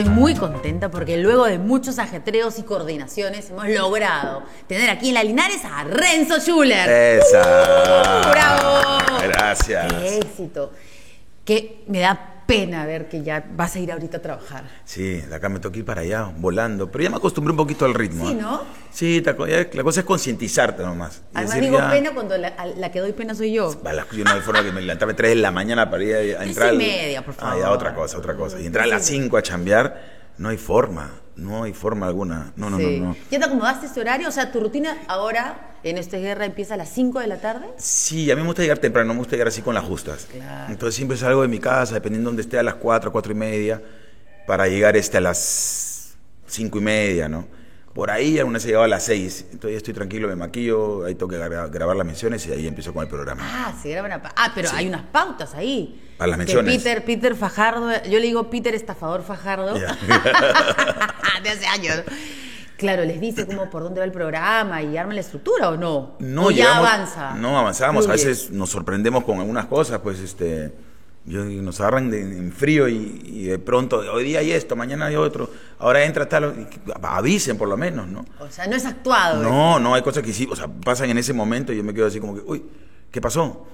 estoy muy contenta porque luego de muchos ajetreos y coordinaciones hemos logrado tener aquí en la Linares a Renzo Schuller. ¡Esa! ¡Uh! ¡Bravo! Gracias. ¡Qué éxito! Que me da pena ver que ya vas a ir ahorita a trabajar. Sí, de acá me toca ir para allá, volando. Pero ya me acostumbré un poquito al ritmo. Sí, ¿eh? ¿no? Sí, la cosa es concientizarte nomás. Además decir digo ya, pena cuando la, la que doy pena soy yo. a las- yo no hay forma que me levantara a 3 de la mañana para ir a, a Tres entrar. y media, por Ah, ya, favor. otra cosa, otra cosa. Y entrar a las 5 a chambear, no hay forma. No hay forma alguna. No, no, Sí. no, no. ¿Ya te acomodaste este horario? O sea, tu rutina ahora en esta guerra empieza a las 5 de la tarde. Sí, a mí me gusta llegar temprano, no me gusta llegar así con las justas. Claro. Entonces siempre salgo de mi casa, dependiendo de donde esté, a las 4, 4 y media, para llegar este a las 5 y media, ¿no? Por ahí alguna se llegaba a las 6, entonces estoy tranquilo, me maquillo, ahí tengo que gra- grabar las menciones y ahí empiezo con el programa. Ah, se graban a... Ah, pero hay unas pautas ahí. Para las Que menciones. Peter, Peter Fajardo, yo le digo Peter Estafador Fajardo. De hace años. Claro, les dice cómo por dónde va el programa y arma la estructura o no. No, o ya llegamos- avanza. No, avanzamos. A veces nos sorprendemos con algunas cosas, pues este. Yo, nos agarran de- en frío y, y de pronto, hoy día hay esto, mañana hay otro, ahora entra tal, y avisen por lo menos, ¿no? O sea, no es actuado. No, no, hay cosas que sí, o sea, pasan en ese momento y yo me quedo así como que, uy, ¿qué pasó?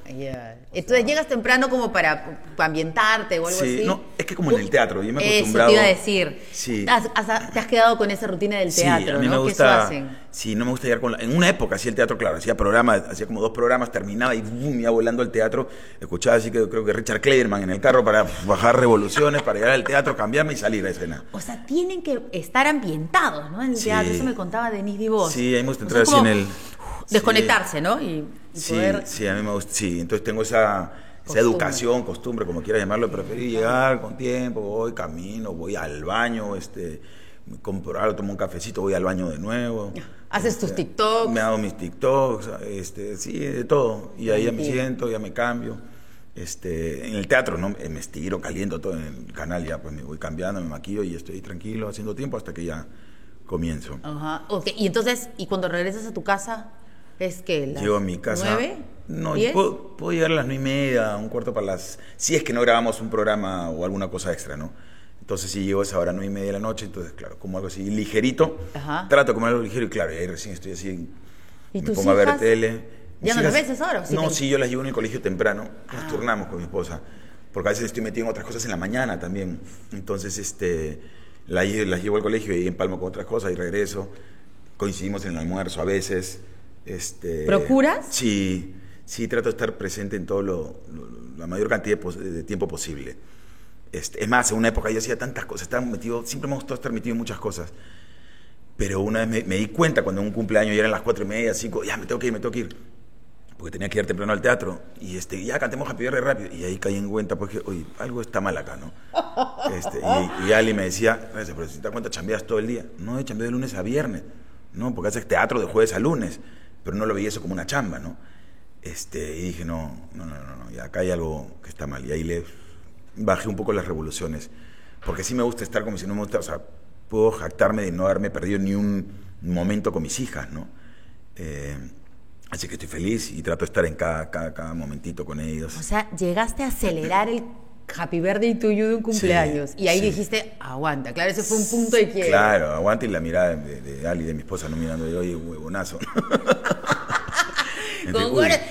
Entonces llegas temprano como para, para ambientarte o algo Sí, así. no, es que como en el teatro, yo me he Eso acostumbrado. te iba a decir. Sí. Has- has- te has quedado con esa rutina del teatro, sí, a mí ¿no? me gusta. eso hacen. Sí, no me gusta llegar con la- En una época hacía el teatro, claro, hacía programas, hacía como dos programas, terminaba y boom, iba volando al teatro. Escuchaba así que creo que Richard Kleiderman en el carro para bajar revoluciones, para llegar al teatro, cambiarme y salir a escena. O sea, tienen que estar ambientados, ¿no? En el Sí. teatro. Eso me contaba Denise Divos. Sí, ahí me gusta O entrar sea, así como en el- Desconectarse, ¿no? Y, y Sí, poder... sí, a mí me gusta, sí, entonces tengo esa, educación, costumbre, como quieras llamarlo, preferí llegar con tiempo, voy, camino, voy al baño, este, compro algo, tomo un cafecito, voy al baño de nuevo. Haces Este, tus TikToks. Me hago mis TikToks, este, sí, de todo, y ahí ya me siento, ya me cambio. Este, en el teatro, ¿no? Eh, Me estiro, caliento todo en el canal, ya pues me voy cambiando, me maquillo y estoy tranquilo haciendo tiempo hasta que ya comienzo. Ajá. Ok, y entonces, ¿y cuando regresas a tu casa? ¿Es que las Llego a mi casa. ¿Nueve? No, puedo, puedo llegar a las nueve y media, un cuarto para las. Si es que no grabamos un programa o alguna cosa extra, ¿no? Entonces, si llego a esa hora, nueve y media de la noche, entonces, claro, como algo así ligerito. Ajá. Trato de comer algo ligero y, claro, y ahí recién estoy así. ¿Y me pongo a ver tele. ¿Ya no las ves ahora o sí No, te- sí, yo las llevo en el colegio temprano. Nos Ah. turnamos con mi esposa. Porque a veces estoy metido en otras cosas en la mañana también. Entonces, este, la lle- las llevo al colegio y empalmo con otras cosas y regreso. Coincidimos en el almuerzo a veces. Este, ¿Procuras? Sí, sí, trato de estar presente en todo lo, lo- la mayor cantidad de, tiempo posible. Este, es más, en una época yo hacía tantas cosas, estaba metido, siempre me gustó estar metido en muchas cosas. Pero una vez me, me di cuenta cuando en un cumpleaños ya eran las cuatro y media, cinco, ya me tengo que ir, me tengo que ir. Porque tenía que ir temprano al teatro. Y este, ya cantemos Happy Birthday rápido. Y ahí caí en cuenta, porque, oye, algo está mal acá, ¿no? Este, y, y Ali me decía, "Gracias, pero si te das cuenta, chambeas todo el día. No, he chambeado de lunes a viernes. No, porque haces teatro de jueves a lunes. Pero no lo veía eso como una chamba, ¿no? Este, y dije, no, no, no, no, no, acá hay algo que está mal. Y ahí le bajé un poco las revoluciones. Porque sí me gusta estar como si no me gusta, o sea, puedo jactarme de no haberme perdido ni un momento con mis hijas, ¿no? Eh, así que estoy feliz y trato de estar en cada, cada, cada momentito con ellos. O sea, llegaste a acelerar el Happy Birthday to you de un cumpleaños. y ahí sí. dijiste, aguanta. Claro, ese fue un punto de quiebre. Claro, aguante y la mirada de, de Ali, de mi esposa, no mirando yo, oye, huevonazo.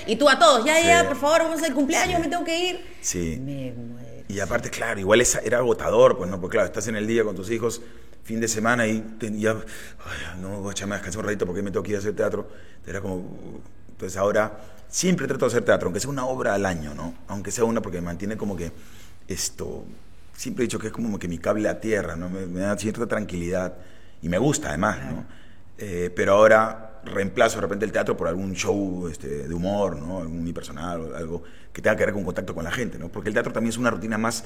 Y tú a todos, ya, ya, Sí. por favor, vamos al cumpleaños, me tengo que ir. Sí. Me muero. Y aparte, claro, igual esa- era agotador, pues no, porque claro, estás en el día con tus hijos, fin de semana y te- ya, ay, no, voy a echarme a descansar un ratito porque me tengo que ir a hacer teatro. Era como, entonces ahora siempre trato de hacer teatro, aunque sea una obra al año, ¿no? Aunque sea una porque me mantiene como que esto, siempre he dicho que es como que mi cable a tierra, ¿no? Me, me da cierta tranquilidad y me gusta además, ¿no? Eh, pero ahora reemplazo de repente el teatro por algún show este, de humor, ¿no? Algún unipersonal o algo que tenga que ver con contacto con la gente, ¿no? Porque el teatro también es una rutina más,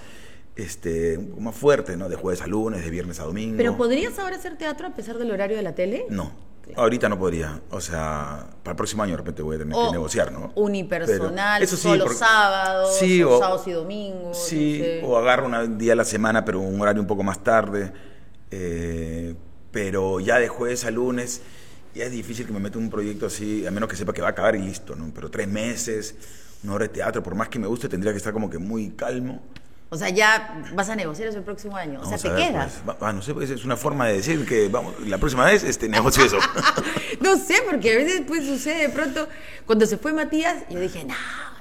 este, un poco más fuerte, ¿no? De jueves a lunes, de viernes a domingo. ¿Pero podrías ahora hacer teatro a pesar del horario de la tele? No, ahorita no podría. O sea, para el próximo año de repente voy a tener O que negociar, ¿no? unipersonal, Pero eso sí, solo porque- sábados, Sí, o sábados y domingos. Sí, no sé. o agarro un día a la semana, pero un horario un poco más tarde. Eh, pero ya de jueves a lunes, ya es difícil que me meta un proyecto así, a menos que sepa que va a acabar y listo, ¿no? Pero tres meses, una hora de teatro, por más que me guste, tendría que estar como que muy calmo O sea, ya vas a negociar eso el próximo año. O sea, te ver, quedas. pues. Va- no sé, pues, es una forma de decir que vamos, la próxima vez este, negocio eso. No sé, porque a veces pues sucede de pronto. Cuando se fue Matías, yo dije, no,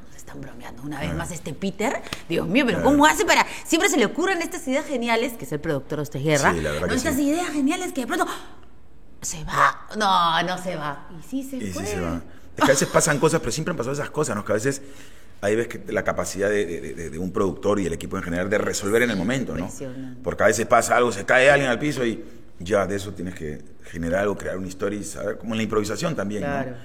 nos están bromeando una vez más este Peter. Dios mío, pero ¿cómo hace para...? Siempre se le ocurren estas ideas geniales, que es el productor de Guerra. Sí, la verdad ¿no? que Estas sí. ideas geniales que de pronto... Se va. No, no se va. Y sí se Y fue. sí se va. Es que a veces pasan cosas, pero siempre han pasado esas cosas, ¿no? Que a veces ahí ves que la capacidad de, de- de- de un productor y el equipo en general de resolver en el momento, ¿no? Porque a veces pasa algo, se cae alguien al piso y ya de eso tienes que generar algo, crear una historia y saber, como en la improvisación también, Claro, ¿no?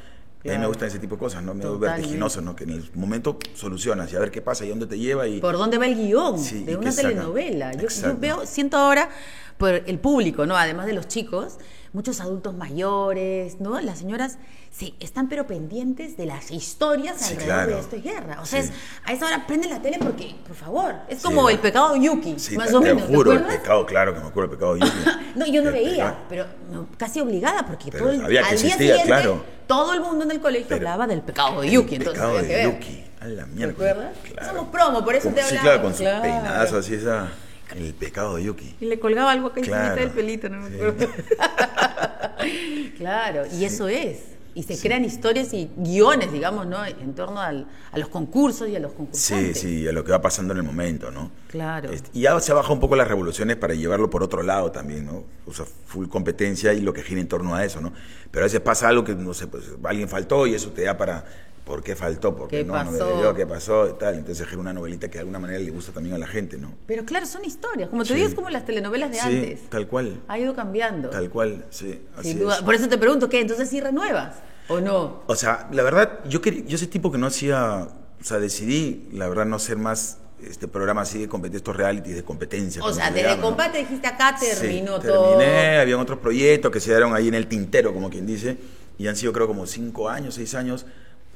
A mí me gustan ese tipo de cosas, ¿no? Totalmente. vertiginoso, ¿no? Que en el momento solucionas y a ver qué pasa y dónde te lleva y... ¿Por dónde va el guion Sí, de una telenovela? Yo, yo veo, siento ahora por el público, ¿no? Además de los chicos, muchos adultos mayores, ¿no? Las señoras sí, están pero pendientes de las historias Sí, alrededor claro. de esto es guerra. O sea, Sí. es- a esa hora prende la tele porque, por favor, es Sí, como el pecado de Yuki, Sí, más te, o te menos. ¿te juro, el acuerdas? pecado, claro que me acuerdo del pecado de Yuki. No, yo no El veía, pecado. pero no, casi obligada, porque Pero todo el, sabía que al día existía, siguiente claro. todo el mundo en el colegio Pero- hablaba del pecado de Yuki, El entonces pecado de. Yuki. A la ¿Te mierda. acuerdas? Claro. Somos promo, por eso Con- te Sí, hablaba. claro, con su Claro. peinazo así, esa. El pecado de Yuki. Y le colgaba algo acá Claro. del pelito, no me Sí. acuerdo. claro, y eso es. Y se crean historias y guiones, digamos, ¿no? En torno al- a los concursos y a los Sí, concursantes. sí, a lo que va pasando en el momento, ¿no? Claro. Este, y ya se baja un poco las revoluciones para llevarlo por otro lado también, ¿no? O sea, full competencia y lo que gira en torno a eso, ¿no? Pero a veces pasa algo que, no sé, pues alguien faltó y eso te da para. ¿Por qué faltó? ¿Por qué, ¿Qué no? No pasó? debió, ¿Qué pasó? Y tal. Entonces gira una novelita que de alguna manera le gusta también a la gente, ¿no? Pero claro, son historias. Como te Sí. digo, es como las telenovelas de sí, antes. tal cual. Ha ido cambiando. Tal cual, sí. Así Sin es. duda. Por eso te pregunto, ¿qué? Entonces sí renuevas o no? O sea, la verdad, yo quería, yo ese tipo que no hacía, o sea, decidí, la verdad, no hacer más este programa así de competencia, estos realities de competencia. O sea, desde llama, ¿no? combate dijiste acá Sí, terminó todo. Terminé, habían otros proyectos que se dieron ahí en el tintero, como quien dice, y han sido creo como cinco años, seis años,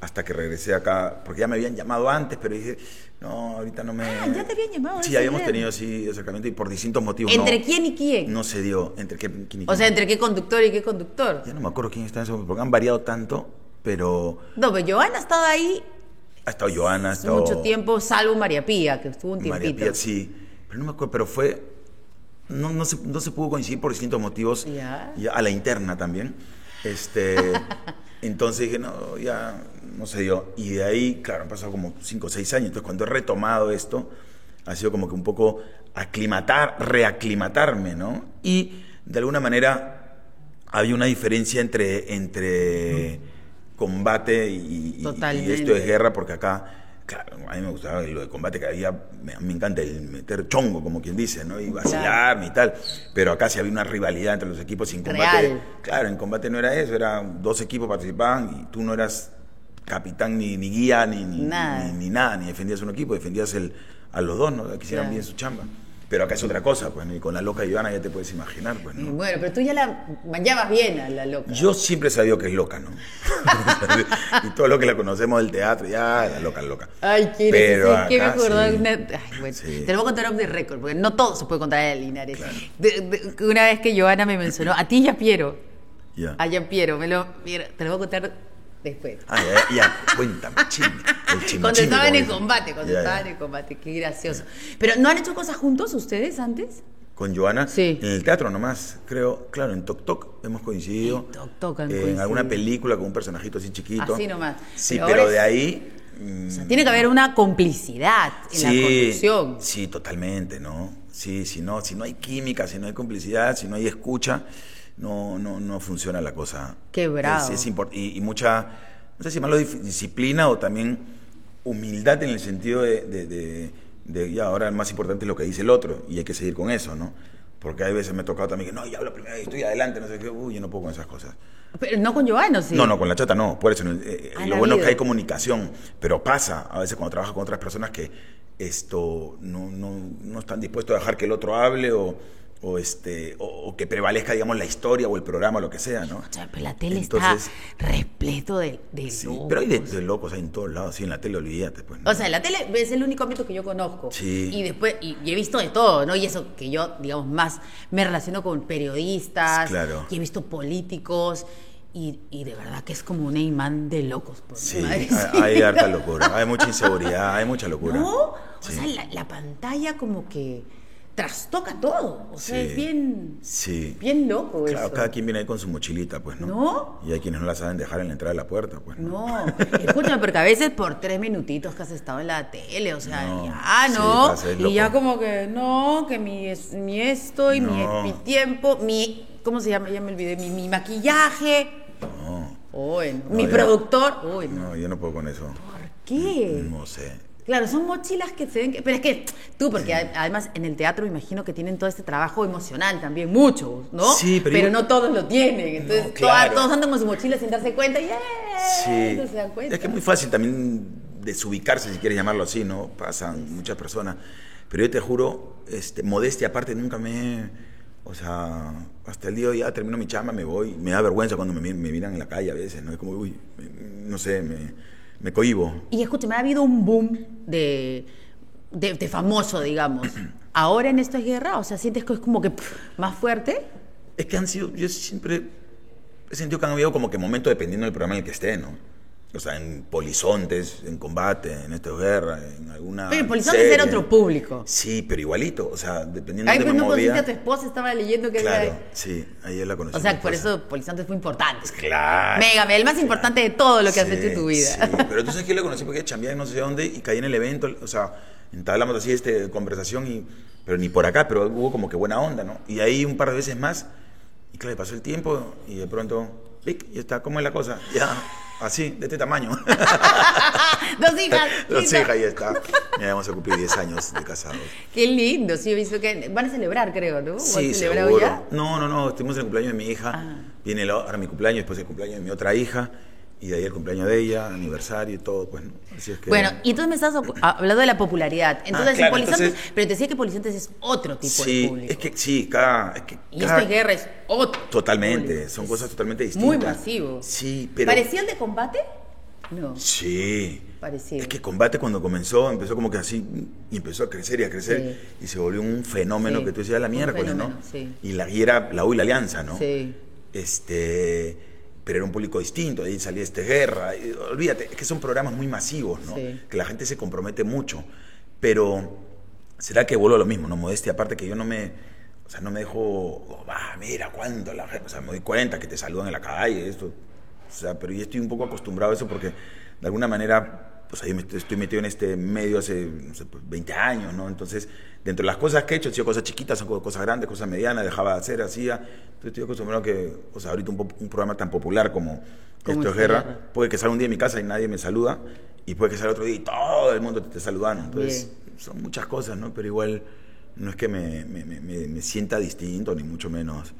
hasta que regresé acá, porque ya me habían llamado antes, pero dije, no, ahorita no me... Ah, ya te habían llamado, Sí, habíamos bien. tenido, sí, acercamiento, y por distintos motivos ¿Entre no, quién y quién? no se dio, entre qué, quién y O quién. sea, ¿entre qué conductor y qué conductor? Ya no me acuerdo quién está en eso, porque han variado tanto, pero No, pero Joana ha estado ahí ha estado Joana, ha estado... mucho tiempo, salvo María Pía, que estuvo un María tiempito. Pía, sí, pero no me acuerdo, pero fue, no, no, se, no se pudo coincidir por distintos motivos, Ya. y a la interna también, este, entonces dije, no, ya no se dio, y de ahí, claro, han pasado como 5 o 6 años, entonces cuando he retomado esto, ha sido como que un poco aclimatar, reaclimatarme, ¿no? Y de alguna manera había una diferencia entre, entre combate y, y- y esto es guerra, porque acá, claro, a mí me gustaba lo de combate que había, me, me encanta el meter chongo, como quien dice, ¿no? Y vacilarme y tal, pero acá sí había una rivalidad entre los equipos sin combate. Real. Claro, en combate no era eso, eran dos equipos participaban y tú no eras capitán ni, ni guía ni, ni, Nada. ni- ni nada, ni defendías un equipo, defendías el, a los dos, ¿no? Que hicieran Claro. bien su chamba. Pero acá es otra cosa, pues, y con la loca Ivana ya te puedes imaginar, pues, ¿no? Bueno, pero tú ya la manllabas bien a la loca. Yo siempre he sabido que es loca, ¿no? y todo lo que la conocemos del teatro, ya, la loca, loca. Ay, qué Pero que me acordó de sí. una... Ay, bueno, Sí. te lo voy a contar off the record, porque no todo se puede contar en Linares. De- de- una vez que Joana me mencionó, a ti ya Piero, Ya. a Jean Piero, me lo, mira, te lo voy a contar después. Ah, ya, ya, cuéntame, chisme. El Cuando estaban en dicen. combate, cuando Ya, ya. estaban en combate, qué gracioso. Pero ¿no han hecho cosas juntos ustedes antes? Con Joana, Sí. en el teatro nomás, creo, claro, en Tok Tok hemos coincidido. En Tok Tok han En coincidido. alguna película con un personajito así chiquito. Así nomás. Sí, Pero de ahí. mm, O sea, tiene que haber una complicidad en la conducción. Sí, totalmente, ¿no? Sí, si no, si no hay química, si no hay complicidad, si no hay escucha, no, no, no funciona la cosa. Qué bravo. Es, es import- y, y mucha, no sé si malo disciplina o también humildad en el sentido de, de, de- de, ya ahora más importante es lo que dice el otro y hay que seguir con eso, ¿no? Porque hay veces me ha tocado también que no, ya hablo primero y estoy adelante, no sé qué, uy, yo no puedo con esas cosas. Pero no con Joana, sí. No, no, con la chata no, por eso. no, eh, Han lo bueno es que hay comunicación, pero pasa a veces cuando trabajas con otras personas que esto no, no, no están dispuestos a dejar que el otro hable o, o este, o, o que prevalezca, digamos, la historia o el programa o lo que sea, ¿no? O sea, pero la tele Entonces- está repleto de, de Sí, locos. pero hay de, de locos hay en todos lados, sí, en la tele olvídate, pues. ¿no? O sea, la tele es el único ámbito que yo conozco. Sí. Y después, y, y he visto de todo, ¿no? Y eso que yo, digamos, más me relaciono con periodistas. Claro. Y he visto políticos. Y, y de verdad que es como un imán de locos. Por Sí, hay, hay harta locura, hay mucha inseguridad, hay mucha locura. ¿No? O Sí. sea, la, la pantalla como que trastoca todo. O sea, Sí. es bien, Sí. bien loco Claro, eso. cada quien viene ahí con su mochilita, pues, ¿no? ¿No? Y hay quienes no la saben dejar en la entrada de la puerta, pues, ¿no? No, escúchame, porque a veces por tres minutitos que has estado en la tele, o sea, No, ya, ¿no? y ya como que, no, que mi, mi esto y mi, No. mi tiempo, mi, ¿cómo se llama? Ya me olvidé, mi, mi maquillaje, No. No, mi ya. productor, uy, no. no, yo no puedo con eso. ¿por qué? No sé. Claro, son mochilas que se ven que... Pero es que tú, porque además en el teatro me imagino que tienen todo este trabajo emocional también, muchos, ¿no? Sí, pero yo- no todos lo tienen. Entonces No, todas- claro. todos andan con su mochila sin darse cuenta y ¡eh! Sí. No se dan cuenta. Es que es muy fácil también desubicarse, si quieres llamarlo así, ¿no? Pasan muchas personas. Pero yo te juro, este, modestia aparte, nunca me... O sea, hasta el día de hoy ya termino mi chamba, me voy. Me da vergüenza cuando me miran en la calle a veces, ¿no? Es como, uy, me- no sé, me, me cohibo. Y escúchame, ha habido un boom de, de, de famoso, digamos. Ahora en esto es guerra, o sea, sientes que es como que pff, más fuerte. Es que han sido, yo siempre he sentido que han habido como que momentos dependiendo del programa en el que esté, ¿no? O sea, en polizontes, en combate, en esta guerra, en alguna. Pero Polizontes serie. era otro público. Sí, pero igualito, o sea, dependiendo Ay, de conociste movía. a tu esposa, estaba leyendo que Claro, era- sí, ayer la conocí. O sea, por eso Polizontes fue importante. Claro. Mega, el más claro. importante de todo lo que has Sí, hecho en tu vida. Sí, pero tú sabes que yo la conocí porque chambeaba en no sé dónde y caí en el evento, o sea, entablamos así este conversación y pero ni por acá, pero hubo como que buena onda, ¿no? Y ahí un par de veces más y claro, pasó el tiempo y de pronto, ¡pic! y está, ¿cómo es la cosa? Ya, así, de este tamaño. Dos hijas. Linda. hijas, ahí está. Ya vamos a cumplir 10 años de casados. Qué lindo, sí, he visto que van a celebrar, creo, ¿no? ¿O Sí, seguro. ya? No, no, no, estuvimos en el cumpleaños de mi hija. Ah. Viene ahora mi cumpleaños, después el cumpleaños de mi otra hija. Y de ahí el cumpleaños de ella, aniversario y todo, pues, ¿no? Así es que... Bueno, y entonces me estás ah, hablando de la popularidad. Entonces, Ah, claro, en Polizontes, entonces- pero te decía que Polizontes es otro tipo de público. es que sí, cada... Es que y cada- esto es guerra, es otro. Totalmente, público. son cosas totalmente distintas. Muy masivo. Sí, pero... ¿Parecía el de combate? No. Sí. Parecido. Es que combate cuando comenzó, empezó como que así, y empezó a crecer y a crecer, Sí. y se volvió un fenómeno Sí, que tú decías la miércoles, ¿no? sí. Y, la, y era la U y la Alianza, ¿no? Sí. Este, pero era un público distinto, ahí salía este guerra, y, olvídate, es que son programas muy masivos, ¿no? Sí. Que la gente se compromete mucho, pero será que vuelvo a lo mismo, ¿no? Modestia, aparte que yo no me, o sea, no me dejo, oh, mira cuánto la gente, o sea, me doy cuenta que te saludan en la calle, esto, o sea, pero yo estoy un poco acostumbrado a eso porque de alguna manera, pues ahí me estoy, metido en este medio hace, no sé, pues, 20 años, ¿no? Entonces, dentro de las cosas que he hecho, han sido cosas chiquitas, son cosas grandes, cosas medianas, dejaba de hacer, hacía, entonces estoy acostumbrado a que, o sea, ahorita un, un programa tan popular como Esto es Guerra, Guerra. puede que salga un día en mi casa y nadie me saluda, y puede que salga otro día y todo el mundo te esté saludando, entonces, son muchas cosas, ¿no? Pero igual no es que me- me- me- me sienta distinto, ni mucho menos.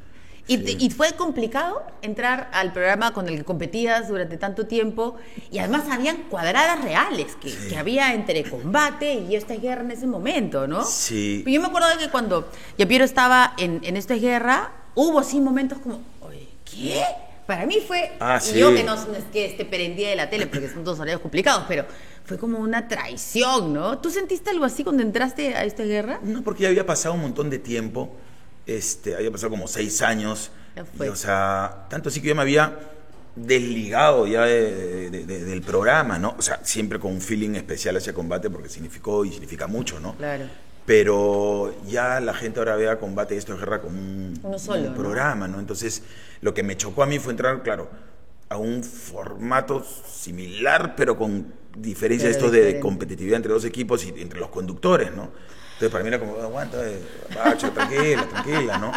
¿Y, Sí. y fue complicado entrar al programa con el que competías durante tanto tiempo y además habían cuadradas reales que, que había entre combate y esta es guerra en ese momento, ¿no? Sí. Yo me acuerdo de que cuando Yapiero estaba en, en esta guerra, hubo sí momentos como, oye, ¿qué? Para mí fue, Ah, y sí. yo que no, no es que esté prendida de la tele porque son dos horarios complicados, pero fue como una traición, ¿no? ¿Tú sentiste algo así cuando entraste a esta guerra? No, porque ya había pasado un montón de tiempo. Este, había pasado como seis años. Y, o sea, tanto así que yo me había desligado ya de- de- de- del programa, ¿no? O sea, siempre con un feeling especial hacia combate porque significó y significa mucho, ¿no? Claro. Pero ya la gente ahora ve a combate y esto es guerra como un, Uno solo, un ¿no? programa, ¿no? Entonces, lo que me chocó a mí fue entrar, claro, a un formato similar, pero con diferencia Pero esto de competitividad entre dos equipos y entre los conductores, ¿no? Entonces, para mí era como, aguanta, eh, bacho, tranquila, tranquila, ¿no?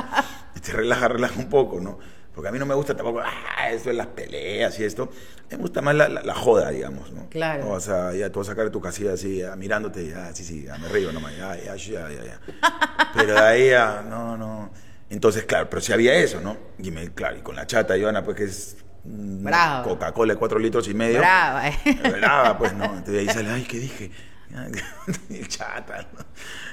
Y te relaja, relaja un poco, ¿no? Porque a mí no me gusta tampoco, ah, esto es las peleas y esto. Me gusta más la, la- la joda, digamos, ¿no? Claro. O sea, ya te vas a sacar de tu casilla así, ya, mirándote, ya, sí, sí, ya me río nomás, ya, ya, ya, ya, ya. Pero de ahí ya, no, no. Entonces, claro, pero si había eso, ¿no? Y me, claro, y con la chata, Ivana, pues que es. Coca-Cola de cuatro litros y medio. Brava, ¿eh? Brava, pues no. Entonces ahí sale, ay, ¿qué dije? Chata, ¿no?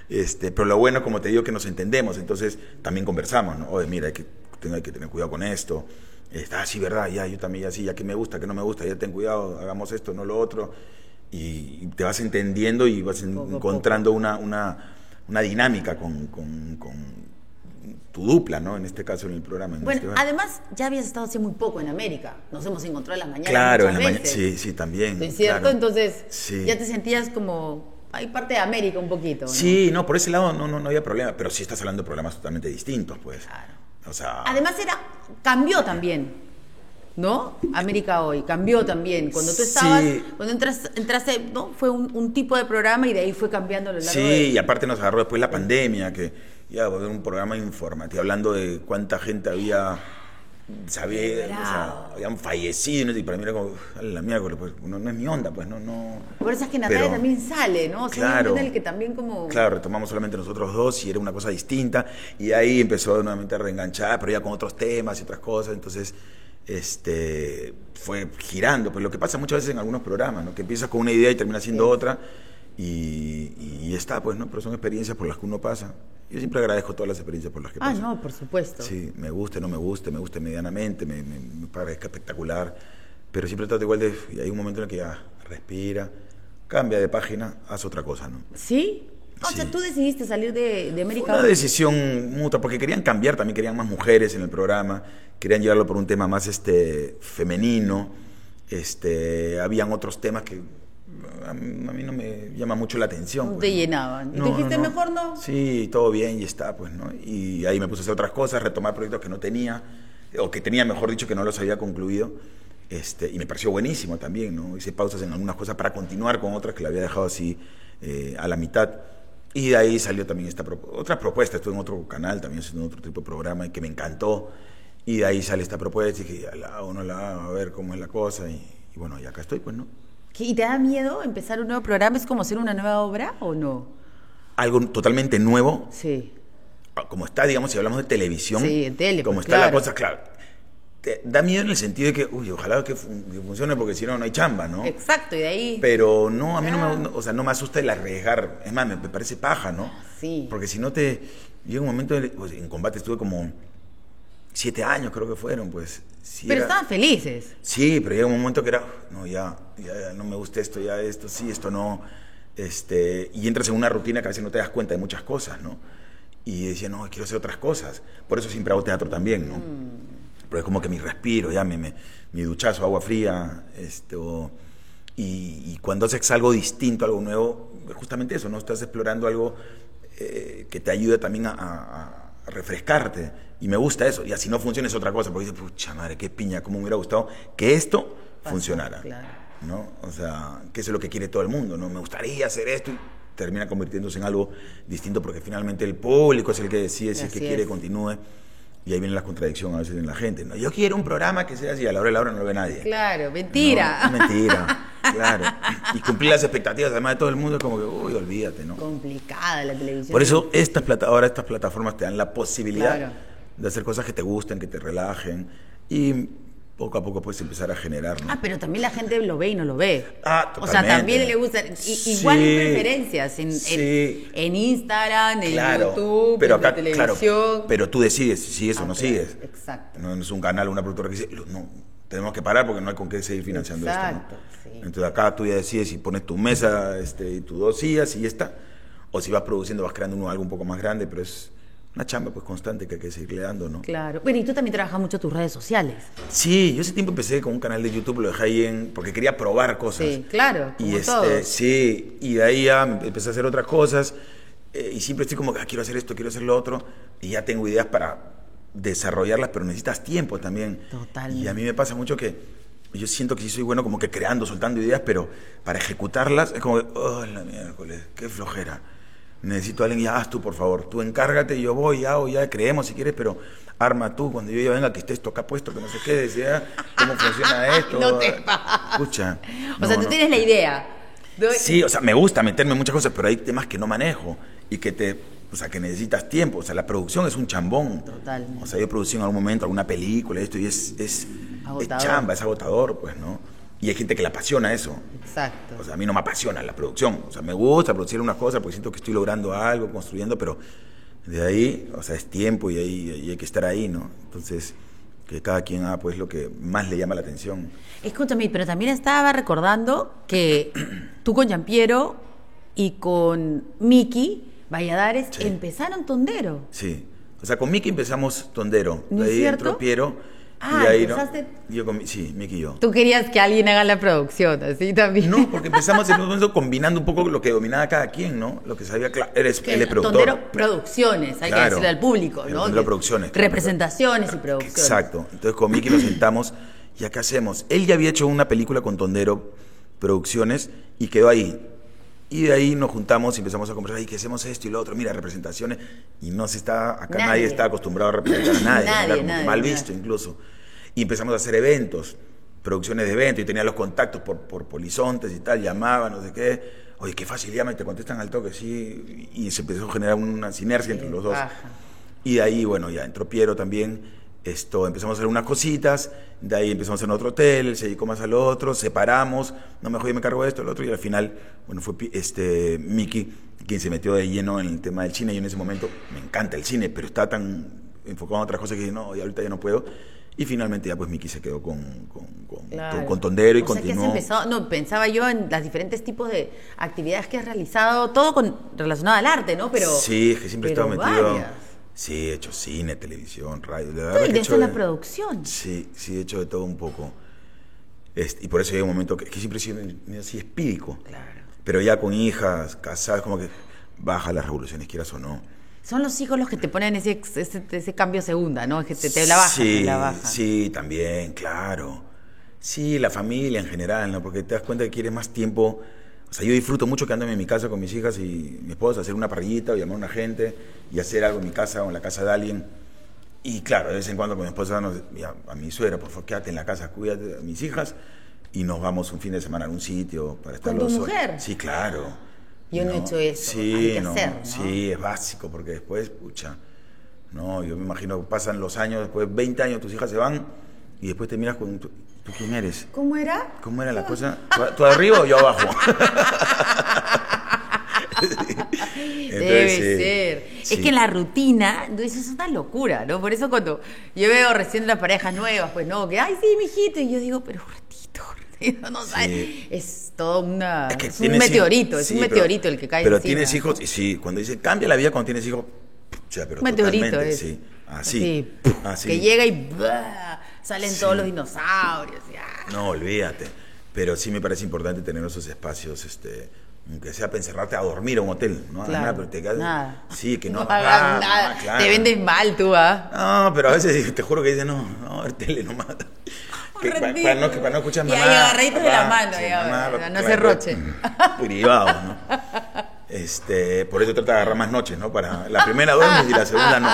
Este, pero lo bueno, como te digo, que nos entendemos, entonces también conversamos, ¿no? Oye, mira, hay que, tengo- hay que tener cuidado con esto. Está, ah, sí, verdad, ya, yo también, ya sí, ya que me gusta, que no me gusta, ya ten cuidado, hagamos esto, no lo otro. Y, y te vas entendiendo y vas en- encontrando una, una, una dinámica con, con, con, tu dupla, ¿no? En este caso en el programa. en Bueno, este- además ya habías estado hace muy poco en América. Nos hemos encontrado en las mañanas. Claro, en la mañana. Sí, sí, también. ¿Es cierto? claro. Entonces Sí. ya te sentías como... Hay parte de América un poquito. ¿no? Sí, no, por ese lado no, no, no había problema, pero sí estás hablando de programas totalmente distintos, pues. Claro. O sea, Además era... Cambió también. ¿No? América hoy. Cambió también. Cuando tú estabas... Sí. Cuando entras, entraste... ¿no? Fue un, un tipo de programa y de ahí fue cambiando a lo largo sí, de... y aparte nos agarró después la pandemia, que ya un programa informativo, hablando de cuánta gente había, sabía, o sea, habían fallecido, y para mí era como, "A la miércoles, pues, no, no es mi onda, pues, no, no. Por eso es que Natalia Pero- también sale, ¿no? O sea, Claro. en el que también como... Claro, retomamos solamente nosotros dos y era una cosa distinta. Y ahí empezó nuevamente a reenganchar, pero ya con otros temas y otras cosas. Entonces, este, fue girando. Pues lo que pasa muchas veces en algunos programas, ¿no? Que empiezas con una idea y termina siendo Sí. otra. Y, y está, pues, ¿no? Pero son experiencias por las que uno pasa. Yo siempre agradezco todas las experiencias por las que Ah, paso. no, por supuesto. Sí, me guste, no me guste, me guste medianamente, me, me, me parezca espectacular, pero siempre trato igual de... Y hay un momento en el que ya respira, cambia de página, haz otra cosa, ¿no? ¿Sí? O sea, tú decidiste salir de, de Fue América. una decisión mutua, porque querían cambiar, también querían más mujeres en el programa, querían llevarlo por un tema más este, femenino, este, habían otros temas que a mí no me llama mucho la atención. No pues, te llenaban. Y tú dijiste, mejor no. Sí, todo bien y está, pues, ¿no? Y ahí me puse a hacer otras cosas, retomar proyectos que no tenía, o que tenía, mejor dicho, que no los había concluido. Este, y me pareció buenísimo también, ¿no? Hice pausas en algunas cosas para continuar con otras que la había dejado así eh, a la mitad. Y de ahí salió también esta propu- otra propuesta. Estuve en otro canal también haciendo otro tipo de programa y que me encantó. Y de ahí sale esta propuesta y dije, la hago, no la a ver cómo es la cosa. Y, y bueno, y acá estoy, pues, ¿no? ¿Y te da miedo empezar un nuevo programa? ¿Es como hacer una nueva obra o no? Algo totalmente nuevo, Sí. como está, digamos, si hablamos de televisión, Sí, en tele, como pues, está la cosa, claro, te da miedo en el sentido de que, uy, ojalá que, fun- que funcione porque si no, no hay chamba, ¿no? Exacto, y de ahí. Pero no, a mí no Ah. me, no- o sea, no me asusta el arriesgar, es más, me, me parece paja, ¿no? Sí. Porque si no te, llega un momento, en, pues, en combate estuve como siete años, creo que fueron, pues. sí Pero era- estaban felices. Sí, pero llega un momento que era, no, ya, ya, ya no me gusta esto, ya esto sí, esto no. Este, y entras en una rutina que a veces no te das cuenta de muchas cosas, ¿no? Y decía, no, quiero hacer otras cosas. Por eso siempre hago teatro también, ¿no? Pero es como que mi respiro, ya, me- mi duchazo, agua fría, esto. Y, y cuando haces algo distinto, algo nuevo, es justamente eso, ¿no? Estás explorando algo eh, que te ayude también a, a- a refrescarte. Y me gusta eso. Y así no funciona es otra cosa, porque dices, pucha madre, qué piña, cómo me hubiera gustado que esto funcionara. claro. ¿no? O sea, que eso es lo que quiere todo el mundo, ¿no? Me gustaría hacer esto y termina convirtiéndose en algo distinto porque finalmente el público es el que decide si es que quiere es. continúe. Y ahí viene la contradicción a veces en la gente, ¿no? Yo quiero un programa que sea así, a la hora de la hora no lo ve nadie. Claro, mentira. No, mentira, claro. Y cumplir las expectativas además de todo el mundo es como que, uy, olvídate, ¿no? Complicada la televisión. Por eso estas plata ahora estas plataformas te dan la posibilidad Claro. De hacer cosas que te gusten, que te relajen y poco a poco puedes empezar a generar, ¿no? Ah, pero también la gente lo ve y no lo ve. Ah, O sea, totalmente. también le gusta. Sí. Igual preferencias en, Sí. en Instagram, en Claro, YouTube, pero en la acá, claro, televisión. pero tú decides si sigues o Ah, no claro, sigues. exacto. No es un canal una productora que dice, no, tenemos que parar porque no hay con qué seguir financiando Exacto, esto. ¿no? sí. Entonces acá tú ya decides si pones tu mesa este, y tus dos sillas y ya está. O si vas produciendo, vas creando uno, algo un poco más grande, pero es una chamba pues constante que hay que seguirle dando, ¿no? Claro. Bueno, y tú también trabajas mucho tus redes sociales. Sí, yo ese tiempo empecé con un canal de YouTube, lo dejé ahí en, porque quería probar cosas. Sí, claro, Y este, todos. sí, y de ahí ya empecé a hacer otras cosas. eh, y siempre estoy como que ah, quiero hacer esto, quiero hacer lo otro. Y ya tengo ideas para desarrollarlas, pero necesitas tiempo también. Totalmente. Y a mí me pasa mucho que yo siento que sí soy bueno como que creando, soltando ideas, pero para ejecutarlas es como que, oh, la miércoles, qué flojera. Necesito a alguien, ya haz tú, por favor. Tú encárgate, yo voy, hago, ya creemos si quieres, pero arma tú. Cuando yo ya venga, que esté esto acá puesto, que no sé qué, decía, cómo funciona esto. No te pases. Escucha. O sea, tú no. tienes la idea. Sí, o sea, me gusta meterme en muchas cosas, pero hay temas que no manejo y que te, o sea, que necesitas tiempo. O sea, la producción es un chambón. Totalmente. O sea, yo producí en algún momento alguna película, esto, y es, es, chamba, es agotador, pues, ¿no? Y hay gente que le apasiona eso. Exacto. O sea, a mí no me apasiona la producción. O sea, me gusta producir unas cosas porque siento que estoy logrando algo, construyendo, pero de ahí, o sea, es tiempo y, ahí, y hay que estar ahí, ¿no? Entonces, que cada quien haga pues lo que más le llama la atención. Escúchame, pero también estaba recordando que tú con Giampiero y con Miki Valladares Sí. empezaron Tondero. Sí, O sea, con Miki empezamos Tondero. ¿No de es ahí cierto? entró Piero. Ah, y ahí, ¿no? empezaste- Yo con, sí, Miki y yo. Tú querías que alguien haga la producción, así también. No, porque empezamos en un momento combinando un poco lo que dominaba cada quien, ¿no? Lo que sabía, claro, eres, Que él es productor. Tondero Producciones, hay que Claro. decirle al público, El ¿no? Tondero Que- Producciones, claro. Representaciones y producciones. Exacto. Entonces con Miki nos sentamos y acá hacemos. Él ya había hecho una película con Tondero Producciones y quedó ahí. Y de ahí nos juntamos y empezamos a conversar, y que hacemos esto y lo otro, mira, representaciones. Y no se está, acá nadie, Nadie. está acostumbrado a representar a nadie, Nadie, era nadie, mal visto incluso. Y empezamos a hacer eventos, producciones de eventos, y tenía los contactos por, por polizontes y tal, llamaban, no sé qué. Oye, qué fácil llama y te contestan al toque, sí. Y se empezó a generar una sinergia entre los dos. Ajá. Y de ahí, bueno, ya entró Piero también. Esto, empezamos a hacer unas cositas, de ahí empezamos en otro hotel, se dedicó más al otro, separamos, no mejor yo me cargo de esto, el otro, y al final, bueno, fue este, Miki quien se metió de lleno en el tema del cine. Yo en ese momento me encanta el cine, pero estaba tan enfocado en otras cosas que dije, no, y ahorita ya no puedo. Y finalmente ya pues Miki se quedó con, con, con, Claro. con Tondero y o sea, que has continuó. empezado, no, pensaba yo en los diferentes tipos de actividades que has realizado, todo con, relacionado al arte, ¿no? Pero, sí, es que siempre he estado metido. varias. Sí, he hecho cine, televisión, radio. La verdad y que he hecho la de- producción. Sí, sí, he hecho de todo un poco. Este, y por eso llega un momento que, que siempre he sido así espírico. Claro. Pero ya con hijas, casadas, como que baja las revoluciones, quieras o no. Son los hijos los que te ponen ese, ese, ese cambio segunda, ¿no? Que te, te la bajan, sí, te la bajan. Sí, también, claro. Sí, la familia en general, ¿no? Porque te das cuenta que quieres más tiempo. O sea, yo disfruto mucho quedándome en mi casa con mis hijas y mi esposa, hacer una parrillita o llamar a una gente y hacer algo en mi casa o en la casa de alguien. Y claro, de vez en cuando con mi esposa, nos, ya, a mi suegra, por favor, quédate en la casa, cuídate de mis hijas y nos vamos un fin de semana a un sitio para estar ¿Con tu los solos. mujer? Sí, claro. Yo no he hecho eso, Sí, hay que no, hacer, ¿no? sí, es básico porque después, pucha, no, yo me imagino que pasan los años, después 20 años tus hijas se van y después te miras con, ¿tú, ¿tú quién eres? ¿Cómo era? ¿Cómo era la cosa? ¿Tú, tú arriba o yo abajo? Debe Entonces, sí, ser. sí. Es que en la rutina, eso es una locura, ¿no? Por eso cuando yo veo recién las parejas nuevas, pues no, que, ay, sí, mijito, y yo digo, pero un ratito, ratito, no sabes. Sí. Es todo una. Es que es un hijos- meteorito, es un pero- meteorito el que cae Pero encima. tienes hijos, y sí, cuando dice cambia la vida cuando tienes hijos, pucha, pero Un meteorito totalmente, es. sí, así, así. Que llega y ¡bua! Salen Sí. todos los dinosaurios. y, ah. No, olvídate. Pero sí me parece importante tener esos espacios, este, aunque sea para encerrarte a dormir a un hotel, no Claro, nada, pero te quedas. nada. Sí, que no, No hagas nada. claro. Te vendes mal tú, ¿ah? No, pero a veces te juro que dicen, no, no, el tele nomás. Que para, no, que para no escuchar Y mamá. ahí agarraditos de la mano, sí, ya, mamá, ya, no claro, se roche. Privado, ¿no? Este, por eso trata de agarrar más noches, ¿no? Para la primera duermes y la segunda no.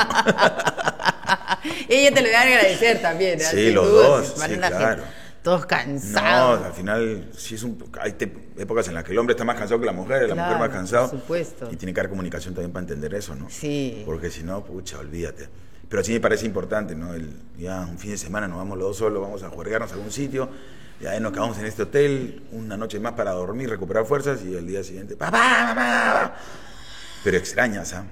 Ella te lo a agradecer también. Sí, los dos, sí, la claro. Todos No, cansados. al final sí es un, hay te- épocas en las que el hombre está más cansado que la mujer, la Claro, mujer más cansado. por supuesto. Y tiene que haber comunicación también para entender eso, ¿no? Sí. Porque si no, pucha, olvídate. Pero sí me parece importante, ¿no? El, ya un fin de semana nos vamos los dos solos, vamos a juergarnos a algún sitio, y ahí nos quedamos en este hotel, una noche más para dormir, recuperar fuerzas, y el día siguiente, ¡papá, mamá! Pero extrañas, ¿ah?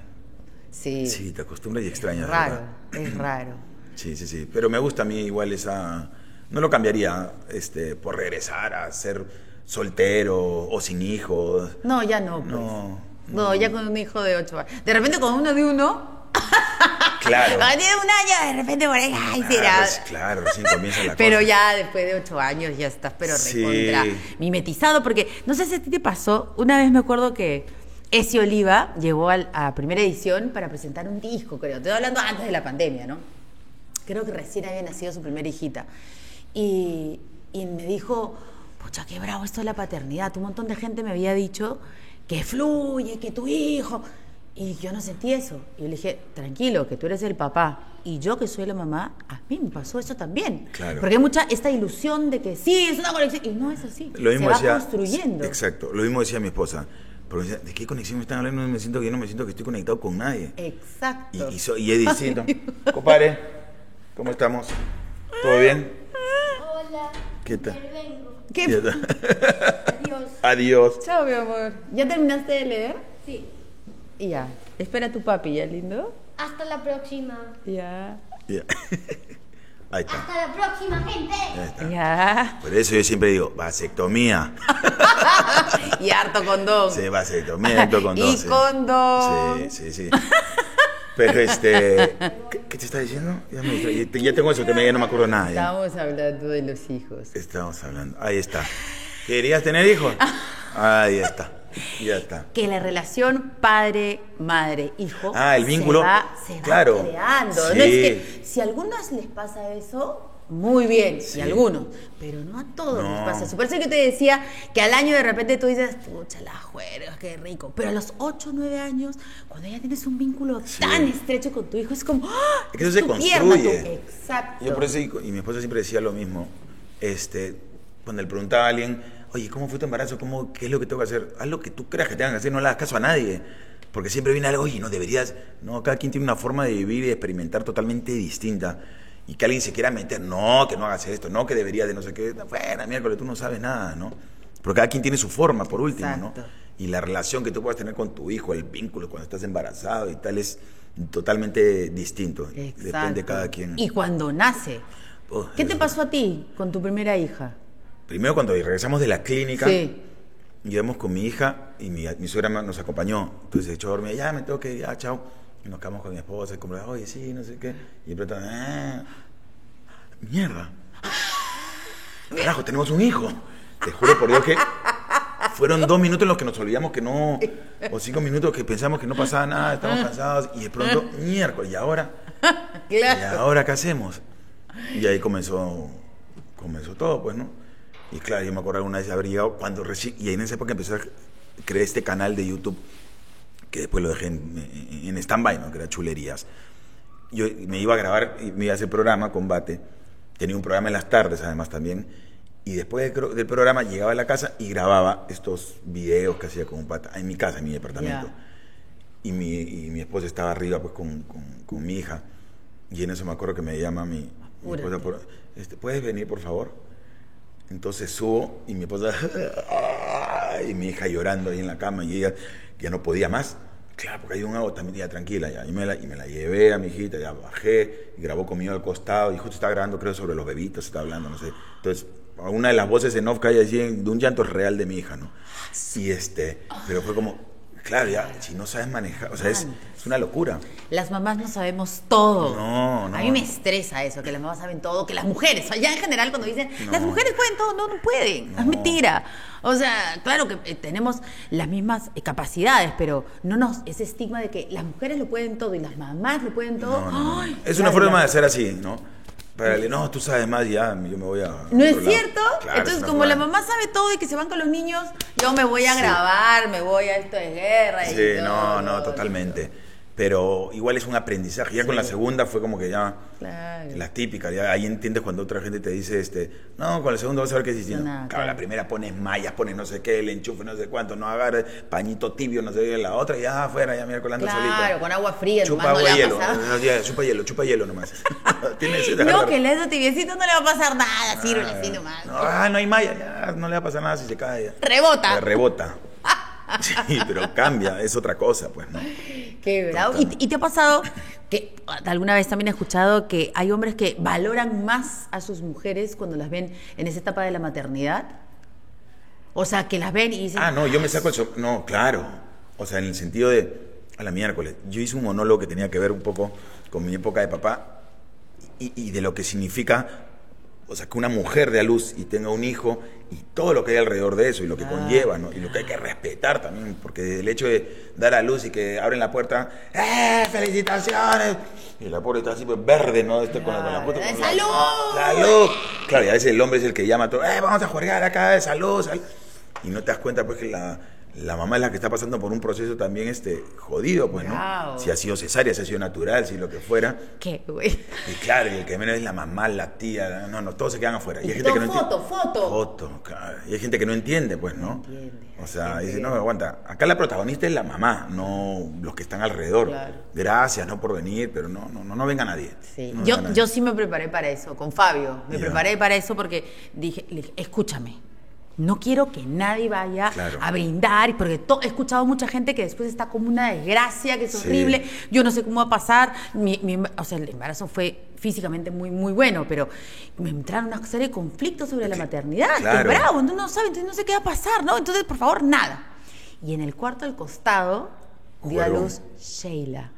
Sí. Sí, te acostumbras y extrañas. es raro, ¿verdad? es raro. Sí, sí, sí. Pero me gusta a mí igual esa. No lo cambiaría este, por regresar a ser soltero o sin hijos. No, ya no. Pues. No, No, ya con un hijo de ocho años. De repente con uno de uno. Claro. Cuando tiene un año, de repente por ahí, ay, Ah, será. pues, claro, recién comienza la Pero cosa. ya después de ocho años ya estás, pero Sí. recontra mimetizado. Porque no sé si a ti te pasó, una vez me acuerdo que Esi Oliva llegó a primera edición para presentar un disco, creo. Estoy hablando antes de la pandemia, ¿no? Creo que recién había nacido su primera hijita. Y, y me dijo, pucha, qué bravo esto de la paternidad. Un montón de gente me había dicho que fluye, que tu hijo. Y yo no sentí eso. Y yo le dije, tranquilo, que tú eres el papá. Y yo que soy la mamá, a mí me pasó eso también. Claro. Porque hay mucha esta ilusión de que sí, es una conexión. Y no es así. Lo mismo Se va decía, construyendo. Exacto, lo mismo decía mi esposa. Decía, ¿de qué conexión me están hablando? No me siento que yo no me siento que estoy conectado con nadie. Exacto. Y, y, so- y es distinto. Compadre, ¿cómo estamos? ¿Todo bien? Hola. ¿Qué tal? ¿Qué? Está. Adiós. Adiós. Chao, mi amor. ¿Ya terminaste de leer? Sí. Y ya. Espera a tu papi, ¿ya lindo? Hasta la próxima. Ya. Ya. Ahí está. Hasta la próxima, gente. Ya está. Ya. Por eso yo siempre digo, vasectomía. Y harto condón. Sí, vasectomía, esto con Y sí. condón. Sí, sí, sí. Pero este. ¿Qué, qué te está diciendo? Ya, me distraí. ya tengo eso, que me- ya no me acuerdo nada. ya. Estábamos hablando de los hijos. Estamos hablando. Ahí está. ¿Querías tener hijos? Ahí está. Ya está. Que la relación padre, madre, hijo. Ah, el vínculo. Se va, se va Claro. creando. Sí. No es que si a algunos les pasa eso, muy bien, Sí. y a algunos, pero no a todos No. les pasa eso. Por eso que te decía que al año de repente tú dices, pucha, la juerga, qué rico. Pero a los 8 o 9 años, cuando ya tienes un vínculo tan estrecho con tu hijo, es como, ¡ah! Es que eso se pierna, construye. Exacto. Yo por eso, y y mi esposa siempre decía lo mismo. Este, cuando le preguntaba a alguien, oye, ¿cómo fue tu embarazo? ¿Cómo, ¿Qué es lo que tengo que hacer? Haz lo que tú creas que tengan que hacer, no le hagas caso a nadie. Porque siempre viene algo, oye, no deberías. No, cada quien tiene una forma de vivir y de experimentar totalmente distinta. Y que alguien se quiera meter, no, que no hagas esto, no, que deberías de no sé qué. Fuera, miércoles, tú no sabes nada, ¿no? Pero cada quien tiene su forma, por último, Exacto. ¿no? Y la relación que tú puedas tener con tu hijo, el vínculo cuando estás embarazado y tal, es totalmente distinto. Depende de Exacto. cada quien. Y cuando nace. Oh, ¿Qué te pasó a ti con tu primera hija? Primero cuando regresamos de la clínica, Sí. llegamos con mi hija y mi, mi suegra nos acompañó. Entonces se echó a dormir, ya me tengo que ir, ya, chao. Y nos quedamos con mi esposa y como, oye, sí, no sé qué. Y de pronto, "Ah, mierda. Carajo, tenemos un hijo. Te juro por Dios que fueron dos minutos en los que nos olvidamos que no, o cinco minutos que pensamos que no pasaba nada, estábamos cansados y de pronto, miércoles, ¿y ahora? ¿Y ahora qué hacemos? Y ahí comenzó, comenzó todo, pues, ¿no? Y claro, yo me acuerdo alguna vez llegado cuando recién, y ahí en esa época empecé a crear este canal de YouTube, que después lo dejé en, en stand-by, ¿no? Que era chulerías. Yo me iba a grabar, me iba a hacer programa, combate. Tenía un programa en las tardes, además, también. Y después del, del programa llegaba a la casa y grababa estos videos que hacía con un pata, en mi casa, en mi departamento. Ya. Y mi, y mi esposa estaba arriba pues con, con, con mi hija. Y en eso me acuerdo que me llama mi, mi esposa, por, este, ¿puedes venir por favor? Entonces subo y mi esposa, y mi hija llorando ahí en la cama y ella ya no podía más. Claro, porque hay un agotamiento, ya tranquila, ya. Y me, la, y me la llevé a mi hijita, ya bajé, y grabó conmigo al costado, y justo estaba grabando, creo, sobre los bebitos, estaba hablando, no sé. Entonces, una de las voces en off que hay así, de un llanto real de mi hija, ¿no? Y este, pero fue como, claro, ya, si no sabes manejar, o sea, es, es una locura. Las mamás no sabemos todo. No, no. A mí me estresa eso, que las mamás saben todo, que las mujeres, o sea, ya en general cuando dicen, No. las mujeres pueden todo, no, no pueden, es mentira. O sea, claro que eh, tenemos las mismas eh, capacidades, pero no nos, ese estigma de que las mujeres lo pueden todo y las mamás lo pueden todo. No. ¡ay! Es una Claro, forma de ser así, ¿no? Darle, no, tú sabes más, ya, yo me voy a. ¿No es otro lado". cierto? Claro, es Entonces, como la de- mamá sabe todo y que se van con los niños, yo me voy a Sí. grabar, me voy a esto de guerra. y Sí, todo, no, no, todo. Pero igual es un aprendizaje. Ya con la segunda fue como que ya. Claro. La típica, ya ahí entiendes cuando otra gente te dice, este, no, con la segunda vas a ver qué es distinto. Nada, claro, claro. la primera pones mallas, pones no sé qué, el enchufe, no sé cuánto, no agarres, pañito tibio, no sé qué, la otra ya afuera, ya mira colando Claro, solita. con agua fría, Chupa no agua a hielo. No, ya, chupa hielo, chupa hielo nomás. No, que le eso tibiecito no le va a pasar nada, sirve así nomás. No, ah, no hay malla, ya, no le va a pasar nada si se cae. ya. Rebota. Rebota. Sí, pero cambia, es otra cosa, pues, ¿no? Qué bravo. ¿Y, y te ha pasado que alguna vez también he escuchado que hay hombres que valoran más a sus mujeres cuando las ven en esa etapa de la maternidad? O sea, que las ven y dicen, Ah, no, yo me saco el... so- No, claro. O sea, en el sentido de... A la miércoles. Yo hice un monólogo que tenía que ver un poco con mi época de papá y, y de lo que significa... O sea, que una mujer dé a luz y tenga un hijo y todo lo que hay alrededor de eso y lo que conlleva, ¿no? Y lo que hay que respetar también, porque el hecho de dar a luz y que abren la puerta, ¡eh, felicitaciones! Y la pobre está así, pues, verde, ¿no? Este, con, la- con la puerta, la- ¡Salud! ¡Salud! Claro, y a veces el hombre es el que llama a todo, ¡eh, vamos a jugar acá, salud, salud! Y no te das cuenta, pues, que la, la mamá es la que está pasando por un proceso también este, jodido, pues, ¿no? Si ha sido cesárea, si ha sido natural, si lo que fuera. ¿qué, güey? Y claro, y el que menos es la mamá, la tía, no, no, todos se quedan afuera. Y hay gente que no foto, entiende. foto. Foto, claro. Y hay gente que no entiende, pues, ¿no? entiende. O sea, dice, no, aguanta. Acá la protagonista es la mamá, no los que están alrededor. Claro. Gracias, no por venir, pero no, no, no, no venga nadie. Sí. No Yo, nadie. yo sí me preparé para eso, con Fabio. Me preparé para eso porque dije, le dije, escúchame. No quiero que nadie vaya Claro. a brindar, porque he escuchado mucha gente que después está como una desgracia, que es Sí. horrible. Yo no sé cómo va a pasar. Mi, mi emba- o sea, el embarazo fue físicamente muy, muy bueno, pero me entraron una serie de conflictos sobre la maternidad. que Claro. bravo, no sabe, entonces no sé qué va a pasar, ¿no? Entonces, por favor, nada. Y en el cuarto al costado dio a luz Sheila.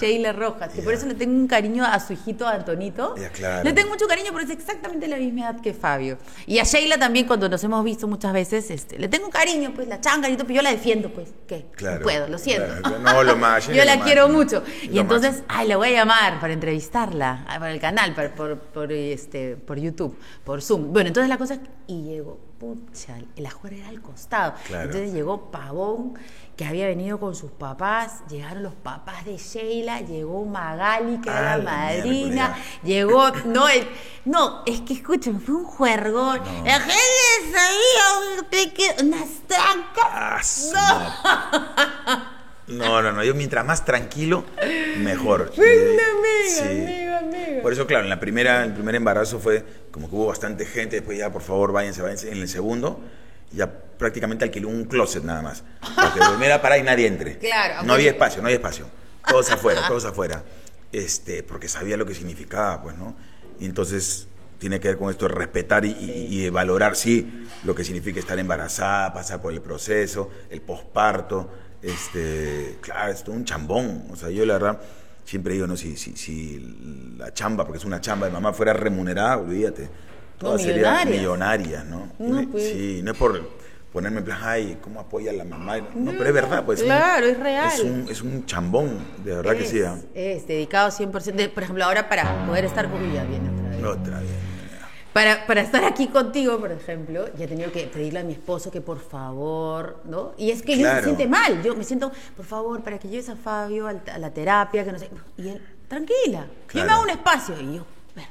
Sheila Rojas, que por eso le tengo un cariño a su hijito Antonito. Ya, claro. Le tengo mucho cariño porque es exactamente la misma edad que Fabio. Y a Sheila también, cuando nos hemos visto muchas veces, este, le tengo cariño, pues la changa y todo, pero yo la defiendo, pues. ¿Qué? Claro. No puedo, lo siento. Claro. No, lo más, yo la quiero mucho. Y lo entonces, ay, la voy a llamar para entrevistarla, ah, para el canal, para- por, por, este, por YouTube, por Zoom. Bueno, entonces la cosa es, y llegó, pucha, la juega era al costado. Claro. Entonces llegó Pavón, que había venido con sus papás, llegaron los papás de Sheila, llegó Magali, que Ah, era la la madrina, llegó, no, el- no, es que escuchen, fue un juergón. No. La gente sabía unas trancas. Ah, No. No, no, no. Yo mientras más tranquilo, mejor. Amiga, sí. amiga, amiga. Por eso, claro, en la primera, el primer embarazo fue como que hubo bastante gente, después ya, por favor, váyanse, váyanse. En el segundo, ya prácticamente alquiló un closet nada más. Porque de primera para y nadie entre. Claro, No había espacio, no había espacio. Todos afuera, todos afuera. Este, porque sabía lo que significaba, pues, ¿no? Y entonces tiene que ver con esto de respetar y, y- y de valorar, sí, lo que significa estar embarazada, pasar por el proceso, el posparto. Este, claro, es todo un chambón. O sea, yo la verdad siempre digo, no, si, si, si la chamba, porque es una chamba de mamá, fuera remunerada, olvídate. Todas serían millonarias. millonarias, ¿no? No, pues. Sí, no es por ponerme en plan, ay, ¿cómo apoya a la mamá? No, pero es verdad, pues. claro, es real. Es un, es un chambón, de verdad que sí. ¿ah? Es, dedicado 100%. De- por ejemplo, ahora para poder estar con ella, viene otra vez. Otra vez. Para, para estar aquí contigo, por ejemplo, ya he tenido que pedirle a mi esposo que por favor, ¿no? Y es que se Claro. siente mal. Yo me siento, por favor, para que lleves a Fabio a la terapia, que no sé. Y él, tranquila, yo me hago un espacio. Y yo, ¿verdad?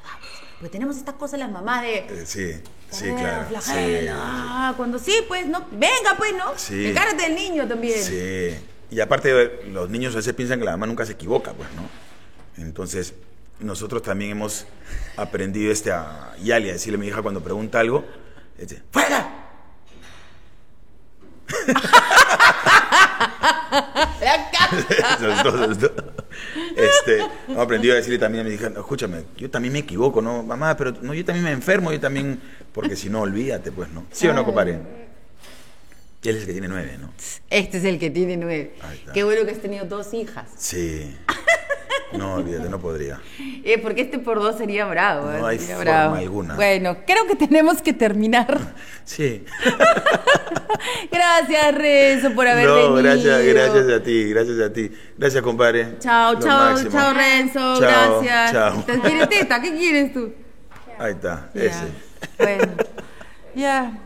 Porque tenemos estas cosas las mamás de. Eh, sí, sí, "Ah, claro. flagelo, Sí. ah, cuando sí, pues, no. Venga, pues, ¿no? Sí. Encárgate del niño también. Sí. Y aparte, los niños a veces piensan que la mamá nunca se equivoca, pues, ¿no? Entonces, nosotros también hemos aprendido este a Yali a decirle a mi hija cuando pregunta algo, este, ¡fuera! La ca- Este, hemos aprendido a decirle también a mi hija, "No, escúchame, yo también me equivoco, ¿no? Mamá, pero no, yo también me enfermo, yo también, porque si no, olvídate, pues, ¿no? ¿Sí o no, compadre? Él es el que tiene nueve, ¿no? Este es el que tiene nueve. Qué bueno que has tenido dos hijas. Sí. No, olvídate, no podría. Eh, porque este por dos sería bravo. ¿eh? No hay Sería forma bravo. alguna. Bueno, creo que tenemos que terminar. Sí. Gracias, Renzo, por haber No, venido. gracias, gracias a ti, gracias a ti. Gracias, compadre. Chao, Lo chao, máximo. chao, Renzo. Chao, gracias. chao. ¿Te quieres teta? ¿Qué quieres tú? Ahí está, ese. Bueno, ya.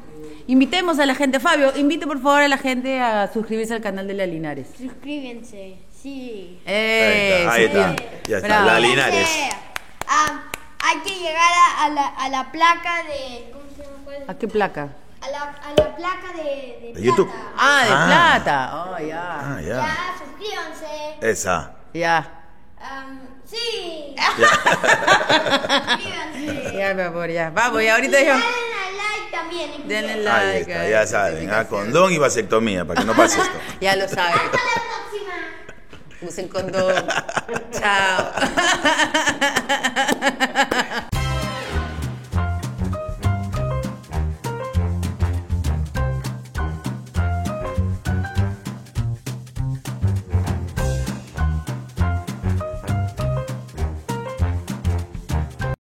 Invitemos a la gente. Fabio, invite por favor a la gente a suscribirse al canal de la Linares. Suscríbanse, sí. Eh, Ahí está, ahí sí. está. Ya está, Bravo. la Linares. Ah, hay que llegar a, a la, a la placa de. ¿Cómo se llama? ¿Cuál? ¿A qué placa? A la, a la placa de, de, De plata. YouTube. Ah, de Ah. plata. Oh, ya. Ah, ya. Ya, suscríbanse. Esa. Ya. Am, sí. suscríbanse. Ya, mi amor, ya. Vamos, y ahorita y yo. denle a like también. en Denle like. Ahí está, ya esta saben. Ah, condón y vasectomía, para que no pase esto. Ya lo saben. Hasta la próxima. Usen condón. Chao.